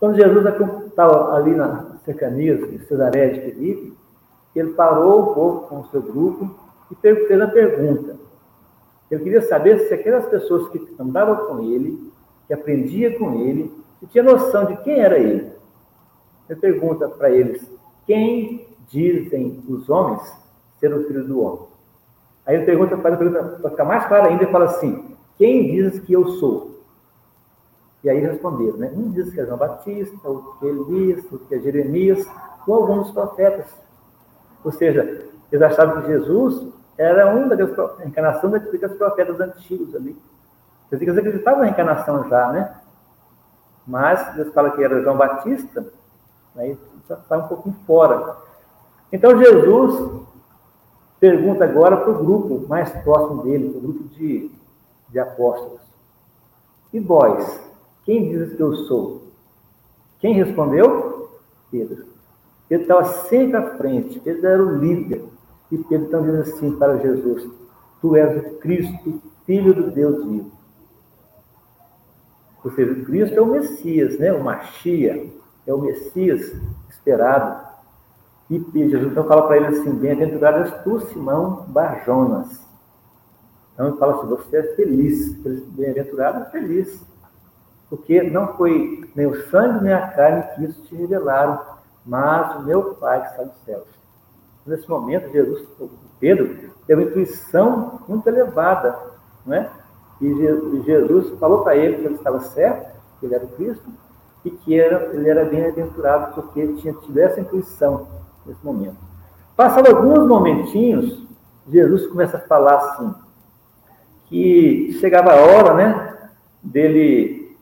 quando Jesus estava ali nas cercanias de Cesareia de Felipe, ele parou um pouco com o seu grupo e fez a pergunta. Ele queria saber se aquelas pessoas que andavam com ele, que aprendiam com ele, e tinha noção de quem era ele. Ele pergunta para eles: quem dizem os homens ser o filho do homem? Aí ele pergunta, para ficar mais claro ainda, ele fala assim: quem diz que eu sou? E aí responderam, né? Um diz que é João Batista, outro que é Elias, outro que é Jeremias, ou alguns profetas. Ou seja, eles achavam que Jesus era uma das encarnações daqueles profetas antigos ali. Eles acreditavam na reencarnação já, né? Mas Deus fala que era João Batista, aí está um pouquinho fora. Então Jesus pergunta agora para o grupo mais próximo dele, o grupo de, de apóstolos. E vós, quem diz que eu sou? Quem respondeu? Pedro. Pedro estava sempre à frente, Pedro era o líder. E Pedro está dizendo assim para Jesus: Tu és o Cristo, Filho do Deus vivo. Ou seja, Cristo é o Messias, né? o Machia, é o Messias esperado. E Jesus então fala para ele assim: Bem-aventurado és tu, Simão Barjonas. Então ele fala assim: Você é feliz. Bem-aventurado é feliz. Porque não foi nem o sangue nem a carne que isso te revelaram, mas o meu Pai que está nos céus. Nesse momento, Jesus, Pedro, teve uma intuição muito elevada, não é? E Jesus falou para ele que ele estava certo, que ele era o Cristo, e que era, ele era bem-aventurado porque ele tinha tido essa intuição nesse momento. Passado alguns momentinhos, Jesus começa a falar assim, que chegava a hora, né, dele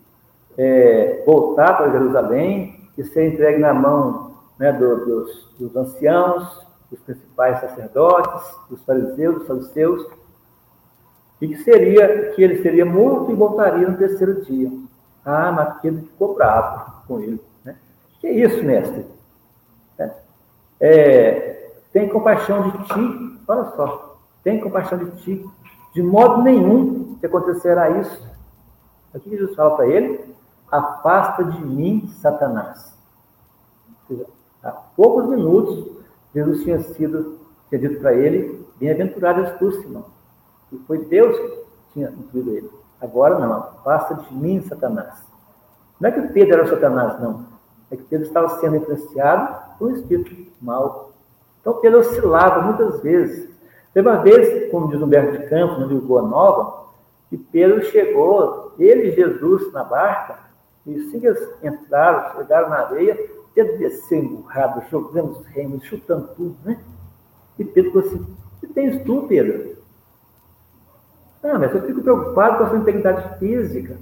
é, voltar para Jerusalém e ser entregue na mão né, do, dos, dos anciãos, dos principais sacerdotes, dos fariseus, dos saduceus, e que seria que ele seria morto e voltaria no terceiro dia. Ah, mas Pedro ficou bravo com ele. Né? Que isso, mestre? É, é, tem compaixão de ti, olha só, tem compaixão de ti. De modo nenhum que acontecerá isso. O que Jesus fala para ele? Afasta de mim, Satanás. Há poucos minutos, Jesus tinha sido, tinha dito para ele, bem-aventurado és tu, Simão. E foi Deus que tinha incluído ele. Agora não, afasta de mim, Satanás. Não é que Pedro era Satanás, não. É que Pedro estava sendo influenciado por um espírito mau. Então Pedro oscilava muitas vezes. Teve uma vez, como diz Humberto de Campos, no livro Boa Nova, que Pedro chegou, ele e Jesus na barca, e assim que eles entraram, chegaram na areia, Pedro desceu emburrado, jogando os remos, chutando tudo, né? E Pedro falou assim: que tens tu, Pedro? Ah, mas eu fico preocupado com a sua integridade física.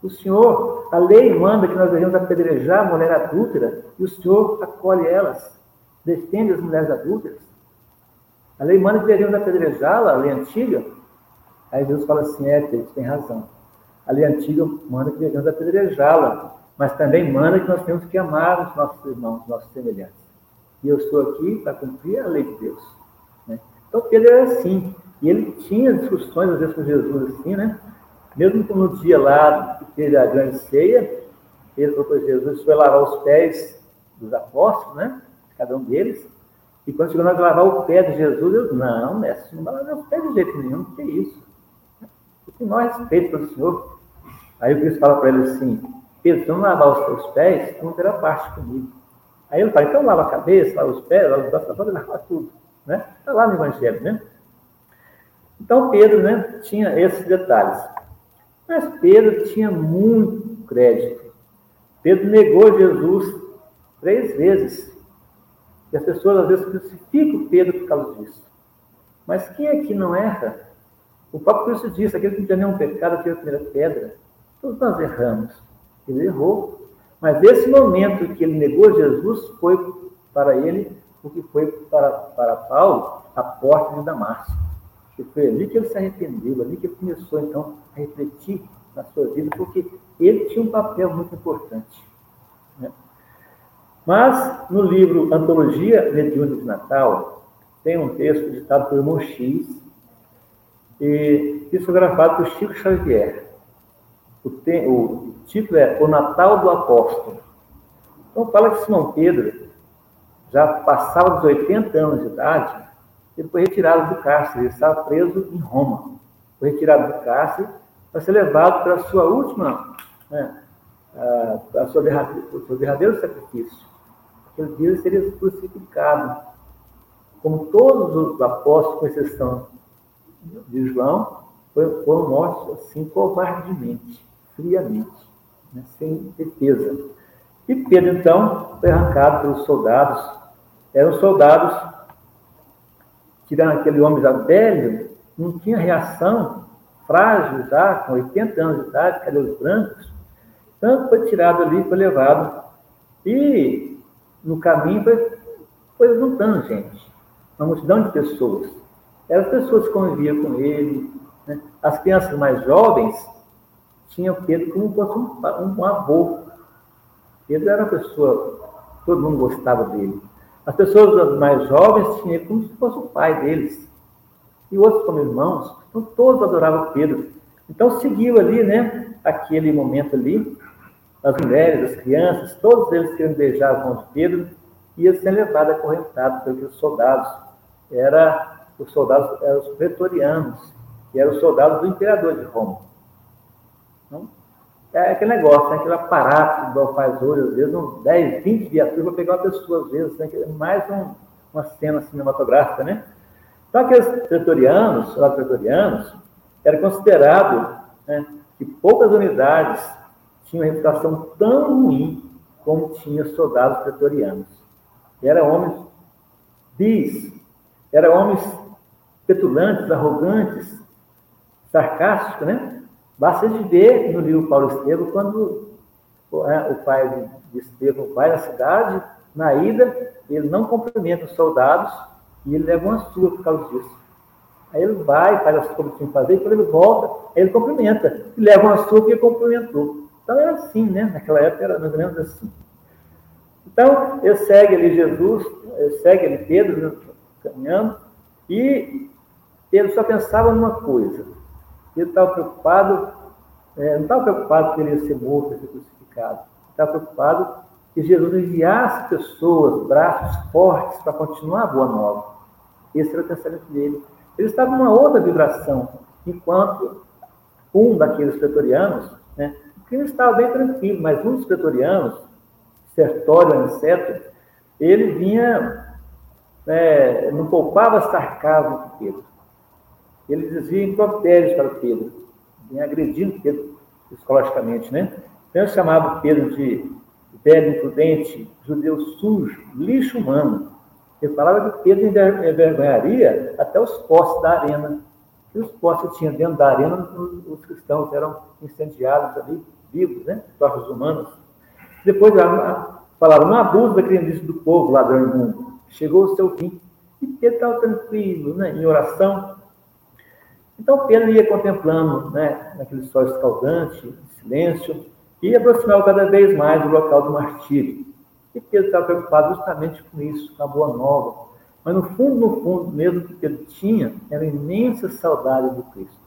O Senhor, a lei manda que nós devemos apedrejar a mulher adúltera, e o Senhor acolhe elas, defende as mulheres adúlteras. A lei manda que devemos apedrejá-la, a lei antiga. Aí Deus fala assim: é, Pedro, tem razão. A lei antiga manda que devemos apedrejá-la, mas também manda que nós temos que amar os nossos irmãos, os nossos semelhantes. E eu estou aqui para cumprir a lei de Deus. Né? Então Pedro era assim. E ele tinha discussões, às vezes, com Jesus, assim, né? Mesmo no dia lá que teve a grande ceia, ele falou para Jesus, foi lavar os pés dos apóstolos, né? Cada um deles. E quando chegou na hora de lavar o pé de Jesus, eu não, mestre, não vai lavar os pés de jeito nenhum, que é isso? Eu tenho maior respeito pelo Senhor. Aí o Cristo fala para ele assim, Pedro, se não lavar os seus pés, tu não terá parte comigo. Aí ele fala, então lava a cabeça, lava os pés, lava os braços, lava tudo. Né? Está lá no Evangelho, né? Então Pedro né, tinha esses detalhes. Mas Pedro tinha muito crédito. Pedro negou Jesus três vezes. E as pessoas às vezes crucificam Pedro por causa disso. Mas quem aqui não erra? O próprio Cristo disse: aquele que não tinha nenhum pecado, tira a primeira pedra. Todos nós erramos. Ele errou. Mas esse momento que ele negou Jesus foi para ele o que foi para, para Paulo a porta de Damasco. E foi ali que ele se arrependeu, ali que ele começou então a refletir na sua vida, porque ele tinha um papel muito importante. Né? Mas no livro Antologia Mediúnica de Natal, tem um texto ditado por irmão X, e psicografado por Chico Xavier. O, o título é O Natal do Apóstolo. Então fala que Simão Pedro já passava dos 80 anos de idade, ele foi retirado do cárcere, ele estava preso em Roma. Foi retirado do cárcere para ser levado para a sua última, né, a, a sua derradeiro, o seu derradeiro sacrifício. Aquele dia ele seria crucificado. Como todos os apóstolos, com exceção de João, foram mortos assim covardemente, friamente, né, sem defesa. E Pedro, então, foi arrancado pelos soldados. Eram soldados, tirando aquele homem já velho, não tinha reação, frágil já, com 80 anos de idade, cabelos brancos. Então, foi tirado ali, foi levado. E no caminho foi, foi juntando gente, uma multidão de pessoas. Eram pessoas que conviviam com ele. Né? As crianças mais jovens tinham Pedro como fosse um, um avô. Pedro era uma pessoa, todo mundo gostava dele. As pessoas mais jovens tinham como se fosse o pai deles. E outros como irmãos. Então todos adoravam Pedro. Então seguiu ali, né, aquele momento ali. as mulheres, as crianças, todos eles queriam beijar as mãos de Pedro, ia ser levado acorrentado pelos soldados. Era, os soldados eram os pretorianos, que eram os soldados do imperador de Roma. Então, é aquele negócio, né? aquele aparato que faz hoje, às vezes, uns 10, 20 viaturas para pegar uma pessoa, às vezes, né? mais um, uma cena cinematográfica, né? Então, aqueles pretorianos, soldados pretorianos, era considerado né, que poucas unidades tinham reputação tão ruim como tinha soldados pretorianos. Eram homens bis, eram homens petulantes, arrogantes, sarcásticos, né? Basta de ver no livro Paulo Estevam, quando é, o pai de Estevão vai na cidade, na ida, ele não cumprimenta os soldados e ele leva uma surra por causa disso. Aí ele vai, faz as coisas que tinha que fazer, e quando ele volta, ele cumprimenta. E leva uma surra que ele cumprimentou. Então era assim, né? Naquela época era mais ou menos assim. Então, ele segue ali Jesus, ele segue ali Pedro né, caminhando, e ele só pensava numa coisa. Ele estava preocupado, é, não estava preocupado que ele ia ser morto, ia ser crucificado. Estava preocupado que Jesus enviasse pessoas, braços fortes para continuar a boa nova. Esse era o pensamento dele. Ele estava numa outra vibração, enquanto um daqueles pretorianos, né, que não estava bem tranquilo, mas um dos pretorianos, Sertório Aniceto, ele vinha, é, não poupava sarcasmo com Pedro. Ele dizia impropérios para Pedro, agredindo Pedro psicologicamente, né? Então, eu chamava Pedro de velho imprudente, judeu sujo, lixo humano. Ele falava que Pedro envergonharia até os postes da arena. E os postes que tinha dentro da arena, os cristãos eram incendiados ali, vivos, né? Torres humanas. Depois falaram, não abuso da criança do povo, ladrão imundo. Chegou o seu fim. E Pedro estava tranquilo, né? em oração. Então Pedro ia contemplando, né? naquele sol escaldante, silêncio, e aproximava cada vez mais do local do martírio. E Pedro estava preocupado justamente com isso, com a boa nova. Mas no fundo, no fundo, mesmo que Pedro tinha, era imensa saudade do Cristo.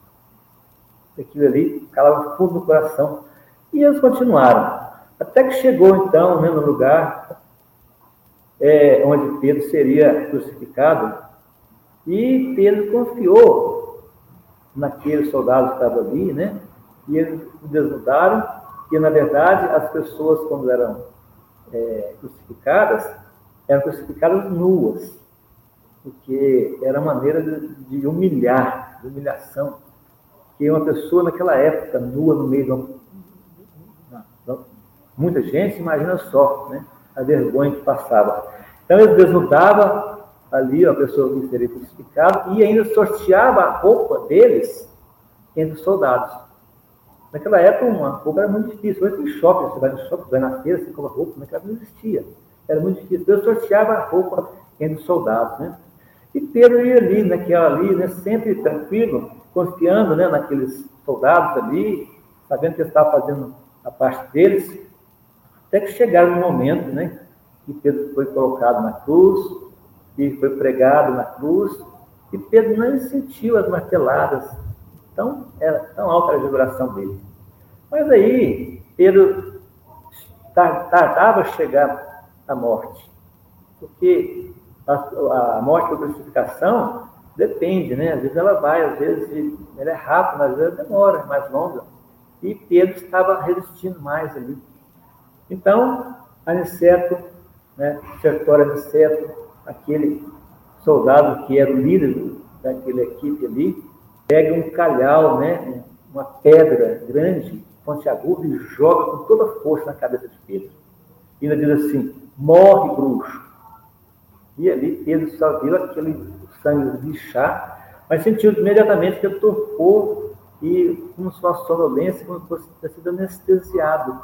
Aquilo ali calava fundo do coração. E eles continuaram. Até que chegou, então, né, no lugar é, onde Pedro seria crucificado. E Pedro confiou naqueles soldados que estavam ali, né? E eles desnudaram que, na verdade, as pessoas, quando eram é, crucificadas, eram crucificadas nuas, porque era maneira de, de humilhar, de humilhação, que uma pessoa naquela época, nua no meio de uma, muita gente, imagina só, né, a vergonha que passava. Então ele desnudava ali a pessoa que seria crucificada e ainda sorteava a roupa deles entre os soldados. Naquela época, uma roupa era muito difícil. Hoje tem shopping, você vai no shopping, vai na feira, você compra roupa, naquela época não existia. Era muito difícil. Deus sorteava a roupa entre os soldados, né? E Pedro ia ali, naquela ali, né, sempre tranquilo, confiando né, naqueles soldados ali, sabendo que ele estava fazendo a parte deles, até que chegaram no momento, né, que Pedro foi colocado na cruz, e foi pregado na cruz, e Pedro não sentiu as marteladas então, era tão alta a vibração dele. Mas aí, Pedro tardava chegar à morte. Porque a, a morte por crucificação depende, né? Às vezes ela vai, às vezes ela é rápida, às vezes demora, é mais longa. E Pedro estava resistindo mais ali. Então, Aniceto, né, Sertório Aniceto, aquele soldado que era o líder daquela equipe ali, pega um calhau, né, uma pedra grande, pontiaguda, e joga com toda a força na cabeça de Pedro. E ainda diz assim: morre, bruxo. E ali Pedro só viu aquele sangue lixar, mas sentiu imediatamente que ele torpou e como se fosse uma sonolência, como se fosse ter sido anestesiado.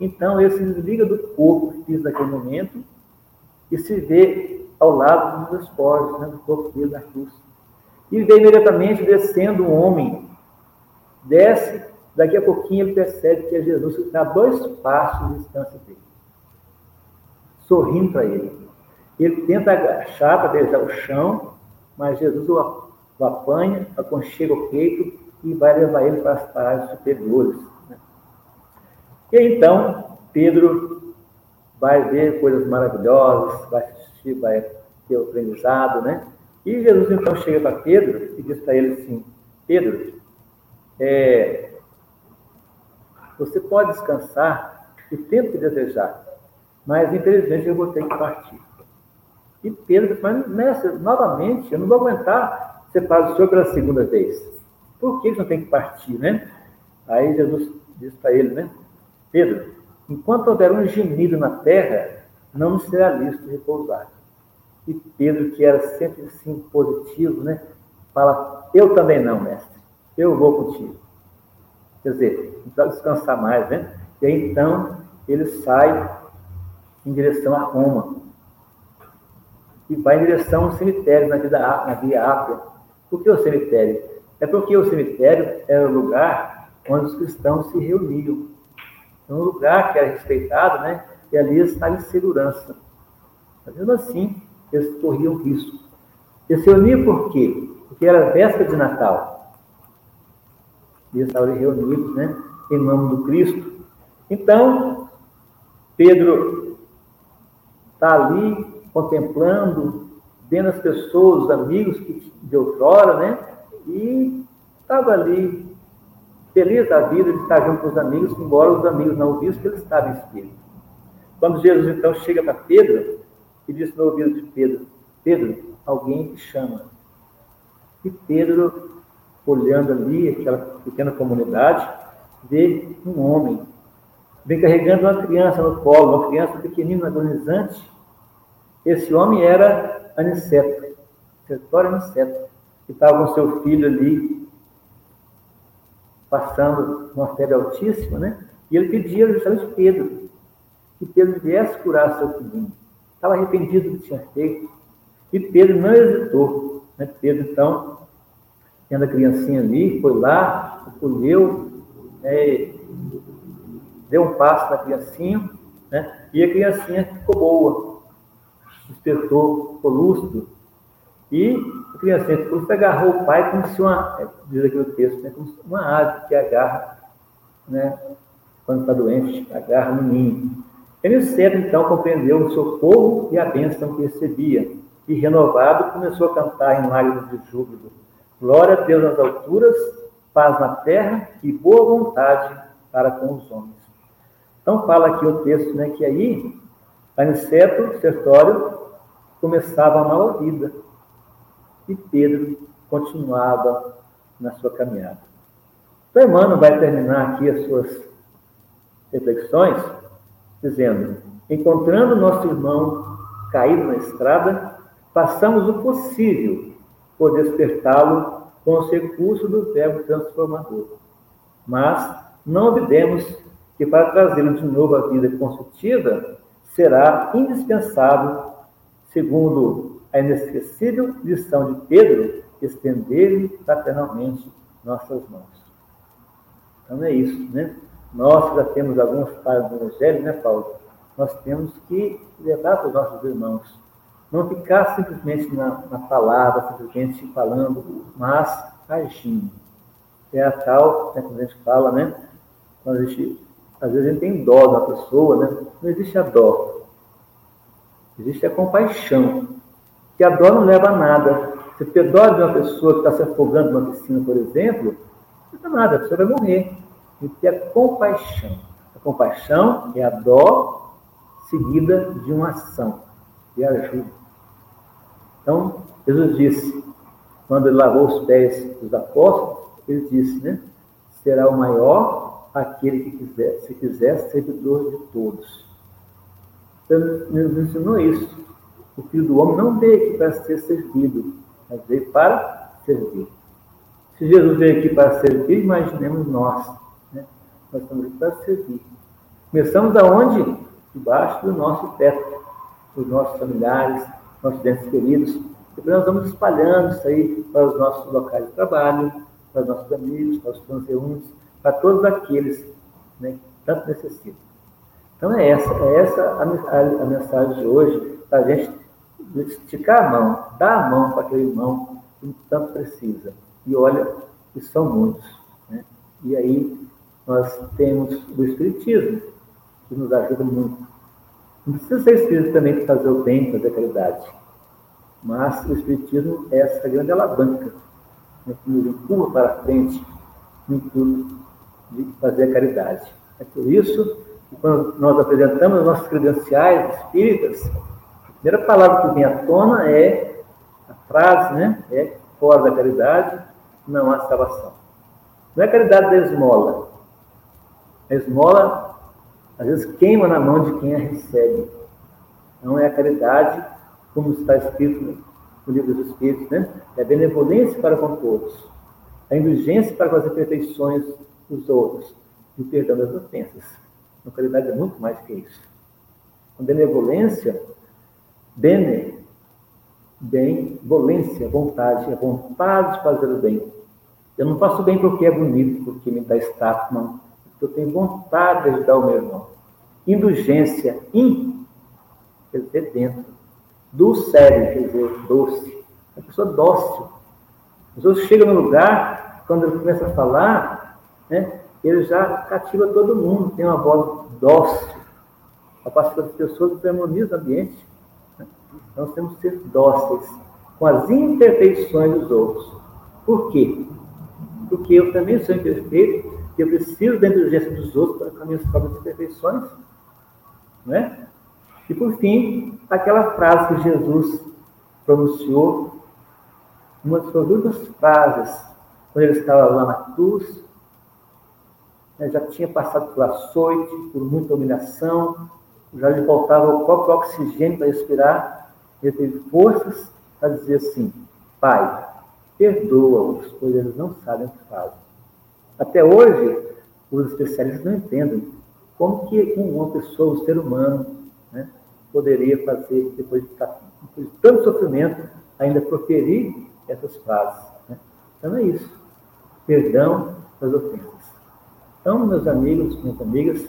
Então ele se desliga do corpo físico naquele momento e se vê ao lado dos esporos, né, do corpo dele na cruz. E vê imediatamente descendo um homem. Desce, daqui a pouquinho ele percebe que é Jesus que está a dois passos de distância dele. Sorrindo para ele. Ele tenta agachar para beijar o chão, mas Jesus o, o apanha, aconchega o peito e vai levar ele para as paragens superiores. Né? E então, Pedro vai ver coisas maravilhosas, vai assistir, vai ter o aprendizado, né? E Jesus então chega para Pedro e diz para ele assim: Pedro, é, você pode descansar o tempo que desejar, mas infelizmente eu vou ter que partir. E Pedro mas mestre, novamente, eu não vou aguentar separar o senhor pela segunda vez. Por que ele não tem que partir, né? Aí Jesus diz para ele, né? Pedro, enquanto houver um gemido na terra, não me será lícito repousar. E Pedro, que era sempre assim positivo, né? Fala, eu também não, mestre, eu vou contigo. Quer dizer, não precisa descansar mais, né? E aí então ele sai em direção a Roma. E vai em direção ao cemitério na, na Via Ápia. Por que o cemitério? É porque o cemitério era o lugar onde os cristãos se reuniam. É um lugar que era respeitado, né? E ali estava em segurança. Mas mesmo assim, eles corriam risco. Eles se reuniam por quê? Porque era véspera de Natal. E eles estavam reunidos, né? Em nome do Cristo. Então, Pedro está ali contemplando, vendo as pessoas, os amigos de outrora, né? E estava ali feliz da vida de estar junto com os amigos, embora os amigos não o vissem, ele estava em espírito. Quando Jesus então chega para Pedro e diz no ouvido de Pedro: Pedro, alguém te chama. E Pedro, olhando ali aquela pequena comunidade, vê um homem, vem carregando uma criança no colo, uma criança pequenina, agonizante. Esse homem era Aniceto, Sertório Aniceto, que estava com seu filho ali, passando uma febre altíssima, né? E ele pedia justamente Pedro, que Pedro viesse curar seu filhinho. Estava arrependido do que tinha feito. E Pedro não hesitou. Né? Pedro, então, tendo a criancinha ali, foi lá, acolheu, né? deu um passo na criancinha, né? e a criancinha ficou boa. Despertou, ficou lúcido. E a criancinha ficou lúcido, agarrou o pai como se uma, é, diz aqui o texto, né? como uma ave que agarra, né? quando está doente, agarra no ninho. Cedo, então, compreendeu o socorro e a bênção que recebia, e, renovado, começou a cantar em lágrimas de júbilo. Glória a Deus nas alturas, paz na terra e boa vontade para com os homens. Então, fala aqui o texto, né, que aí, Aniceto, Sertório, começava a nova vida, e Pedro continuava na sua caminhada. Então, Emmanuel vai terminar aqui as suas reflexões dizendo: Encontrando nosso irmão caído na estrada, passamos o possível por despertá-lo com os recursos do verbo transformador. Mas não obedemos que para trazê-lo de novo à vida construtiva será indispensável, segundo a inesquecível lição de Pedro, estender-lhe fraternalmente nossas mãos. Então é isso, né? Nós já temos alguns pais do Evangelho, né, Paulo? Nós temos que levar para os nossos irmãos. Não ficar simplesmente na, na palavra, simplesmente falando, mas agindo. É a tal, né, quando a gente fala, né? Quando a gente, às vezes a gente tem dó da pessoa, né? Não existe a dó. Existe a compaixão. Que a dó não leva a nada. Você ter dó de uma pessoa que está se afogando numa piscina, por exemplo, não dá nada, a pessoa vai morrer e ter a compaixão. A compaixão é a dó seguida de uma ação, de ajuda. Então, Jesus disse, quando ele lavou os pés dos apóstolos, ele disse, né? Será o maior aquele que quiser, se quiser, servidor de todos. Então, ele nos ensinou isso. O filho do homem não veio aqui para ser servido, mas veio para servir. Se Jesus veio aqui para servir, imaginemos nós nós estamos aqui para servir. Começamos aonde? Debaixo do nosso teto, dos nossos familiares, nossos dentes queridos. Depois nós vamos espalhando isso aí para os nossos locais de trabalho, para os nossos amigos, para os transeuntes, para todos aqueles né, que tanto necessitam. Então é essa, é essa a, a, a mensagem de hoje, para a gente esticar a mão, dar a mão para aquele irmão que tanto precisa. E olha, que são muitos. Né? E aí nós temos o Espiritismo, que nos ajuda muito. Não precisa ser espírito também para fazer o bem, fazer a caridade. Mas o Espiritismo é essa grande alavanca né, que nos empurra para frente no intuito de fazer a caridade. É por isso que quando nós apresentamos nossas credenciais espíritas, primeira palavra que vem à tona é a frase, né? É fora da caridade não há salvação. Não é caridade da esmola. A esmola, às vezes, queima na mão de quem a recebe. Não é a caridade, como está escrito no livro dos Espíritos, né? É a benevolência para com todos, a indulgência para com as imperfeições dos outros e o perdão das ofensas. A caridade é muito mais que isso. A benevolência, bene, bem, volência, vontade, a vontade de fazer o bem. Eu não faço bem porque é bonito, porque me dá status, não. Eu tenho vontade de ajudar o meu irmão. Indulgência, in, quer dizer, dentro. Do sério, quer dizer, doce. A pessoa dócil. As pessoas chegam no lugar, quando ele começa a falar, né, ele já cativa todo mundo, tem uma voz dócil. A parte das pessoas harmoniza o ambiente. Nós temos que ser dóceis com as imperfeições dos outros. Por quê? Porque eu também sou imperfeito eu preciso da indulgência dos outros para com as minhas próprias imperfeições. É? E por fim, aquela frase que Jesus pronunciou, uma das suas últimas frases, quando ele estava lá na cruz, né, já tinha passado por açoite, por muita humilhação, já lhe faltava o próprio oxigênio para respirar, ele teve forças para dizer assim: Pai, perdoa-os, pois eles não sabem o que fazem. Até hoje, os especialistas não entendem como que uma pessoa, um ser humano, né, poderia fazer, depois de, depois de tanto sofrimento, ainda proferir essas frases. Né? Então é isso. Perdão das ofensas. Então, meus amigos, minhas amigas,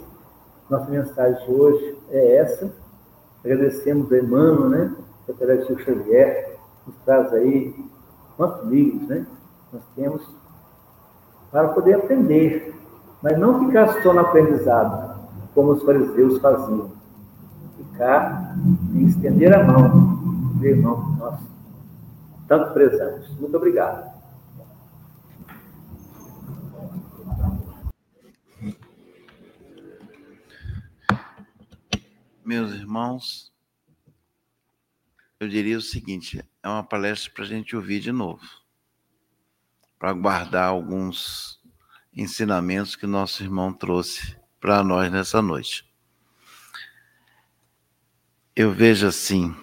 nossa mensagem de hoje é essa. Agradecemos a Emmanuel, né? Secretário Chico Xavier, nos traz aí quantos livros, né? Nós temos para poder aprender, mas não ficar só no aprendizado, como os fariseus faziam. Ficar e estender a mão do irmão que nós tanto prezamos. Muito obrigado. Meus irmãos, eu diria o seguinte: é uma palestra para a gente ouvir de novo para guardar alguns ensinamentos que nosso irmão trouxe para nós nessa noite. Eu vejo assim,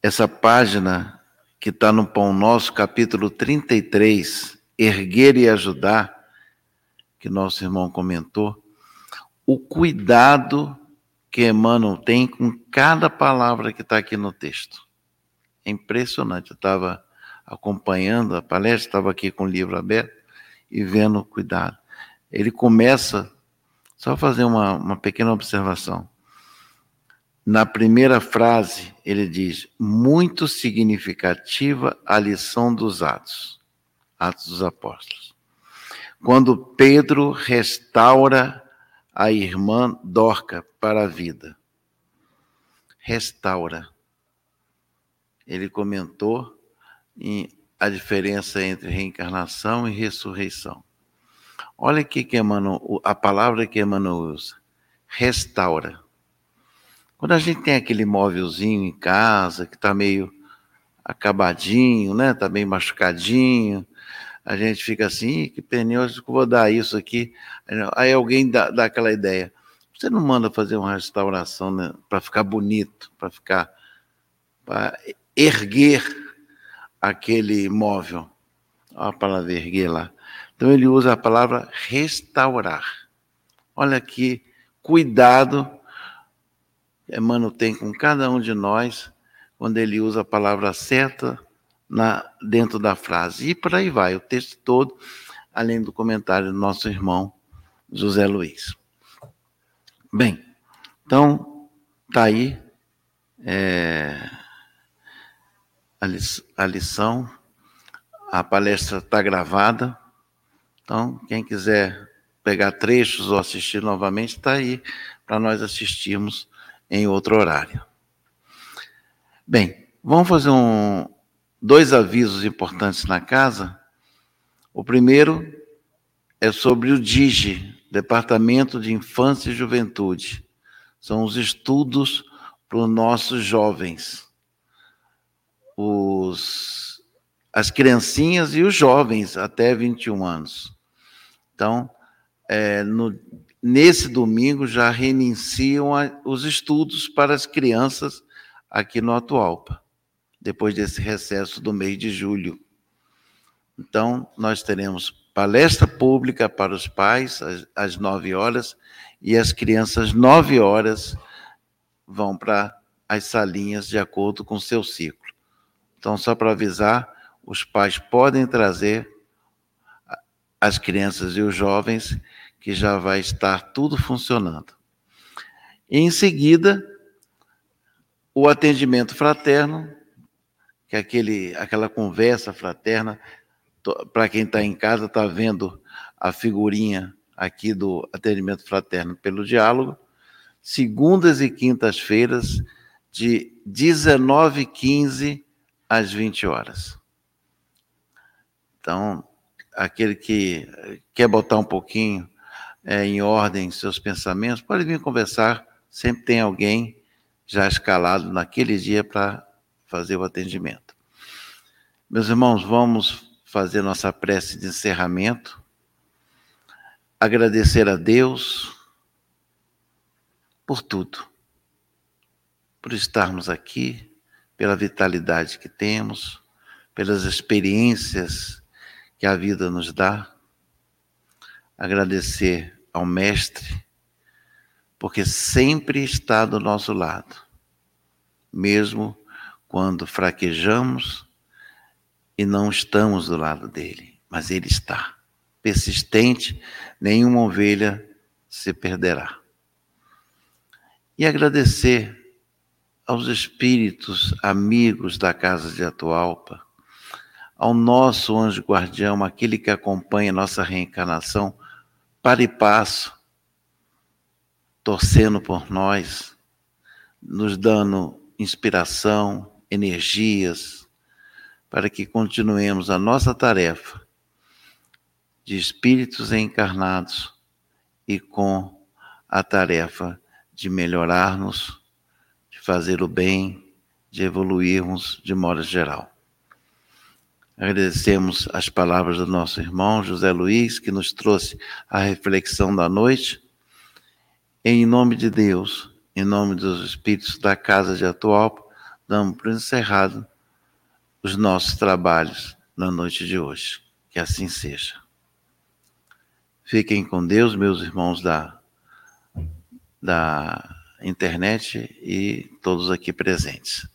essa página que está no Pão Nosso, capítulo 33, Erguer e Ajudar, que nosso irmão comentou, o cuidado que Emmanuel tem com cada palavra que está aqui no texto. É impressionante. Eu estava acompanhando a palestra, estava aqui com o livro aberto e vendo cuidado. Ele começa, só fazer uma, uma pequena observação. Na primeira frase, ele diz: muito significativa a lição dos Atos, Atos dos Apóstolos. Quando Pedro restaura a irmã Dorca para a vida. Restaura. Ele comentou a diferença entre reencarnação e ressurreição. Olha aqui que Emmanuel, a palavra que Emmanuel usa: restaura. Quando a gente tem aquele móvelzinho em casa que está meio acabadinho, né? Está meio machucadinho, a gente fica assim, que pneu, que vou dar isso aqui. Aí alguém dá, dá aquela ideia. Você não manda fazer uma restauração né, para ficar bonito, para ficar, para erguer aquele móvel. Olha a palavra erguer lá. Então ele usa a palavra restaurar. Olha que cuidado Emmanuel tem com cada um de nós quando ele usa a palavra certa na, dentro da frase. E por aí vai, o texto todo, além do comentário do nosso irmão José Luiz. Bem, então, tá aí. É a lição. A palestra está gravada. Então, quem quiser pegar trechos ou assistir novamente, está aí para nós assistirmos em outro horário. Bem, vamos fazer um, dois avisos importantes na casa. O primeiro é sobre o DIGE, Departamento de Infância e Juventude. São os estudos para os nossos jovens, os, as criancinhas e os jovens até 21 anos. Então, é, no, nesse domingo já reiniciam a, os estudos para as crianças aqui no Atualpa, depois desse recesso do mês de julho. Então, nós teremos palestra pública para os pais às, às 9 horas e as crianças, nove horas, vão para as salinhas de acordo com o seu ciclo. Então, só para avisar, os pais podem trazer as crianças e os jovens, que já vai estar tudo funcionando. E, em seguida, o atendimento fraterno, que aquele, aquela conversa fraterna, para quem está em casa, está vendo a figurinha aqui do atendimento fraterno pelo diálogo, segundas e quintas-feiras, de 19h15 às 20 horas. Então, aquele que quer botar um pouquinho é, em ordem seus pensamentos, pode vir conversar, sempre tem alguém já escalado naquele dia para fazer o atendimento. Meus irmãos, vamos fazer nossa prece de encerramento agradecer a Deus por tudo, por estarmos aqui, pela vitalidade que temos, pelas experiências que a vida nos dá. Agradecer ao Mestre, porque sempre está do nosso lado, mesmo quando fraquejamos e não estamos do lado dele, mas ele está persistente, nenhuma ovelha se perderá. E agradecer aos espíritos amigos da casa de Atualpa, ao nosso anjo guardião, aquele que acompanha nossa reencarnação para e passo, torcendo por nós, nos dando inspiração, energias, para que continuemos a nossa tarefa de espíritos encarnados e com a tarefa de melhorarmos, de fazer o bem, de evoluirmos de modo geral. Agradecemos as palavras do nosso irmão José Luiz, que nos trouxe a reflexão da noite. Em nome de Deus, em nome dos espíritos da Casa de Atual, damos por encerrado os nossos trabalhos na noite de hoje. Que assim seja. Fiquem com Deus, meus irmãos da, da internet e todos aqui presentes.